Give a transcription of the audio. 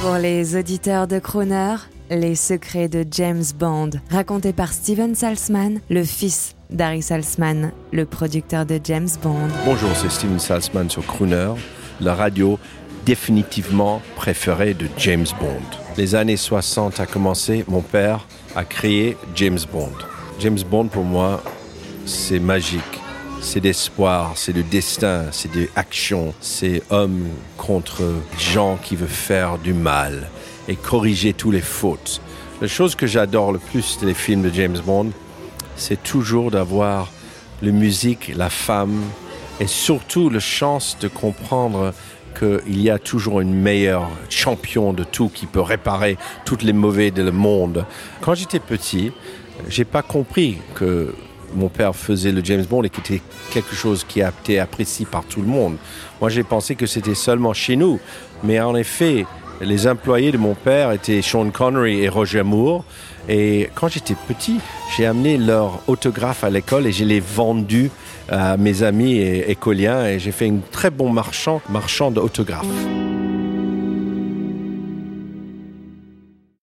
Pour les auditeurs de Crooner, les secrets de James Bond, racontés par Steven Salzman, le fils d'Harry Salzman, le producteur de James Bond. Bonjour, c'est Steven Salzman sur Crooner, la radio définitivement préférée de James Bond. Les années 60 a commencé, mon père a créé James Bond. James Bond pour moi, c'est magique. C'est d'espoir, c'est de destin, c'est de action, c'est homme contre gens qui veulent faire du mal et corriger tous les fautes. La chose que j'adore le plus des films de James Bond, c'est toujours d'avoir la musique, la femme et surtout la chance de comprendre qu'il y a toujours une meilleure champion de tout qui peut réparer toutes les mauvais de le monde. Quand j'étais petit, j'ai pas compris que mon père faisait le James Bond et qui était quelque chose qui a été apprécié par tout le monde. Moi, j'ai pensé que c'était seulement chez nous. Mais en effet, les employés de mon père étaient Sean Connery et Roger Moore. Et quand j'étais petit, j'ai amené leur autographe à l'école et je l'ai vendu à mes amis écoliens et j'ai fait un très bon marchand, marchand d'autographes.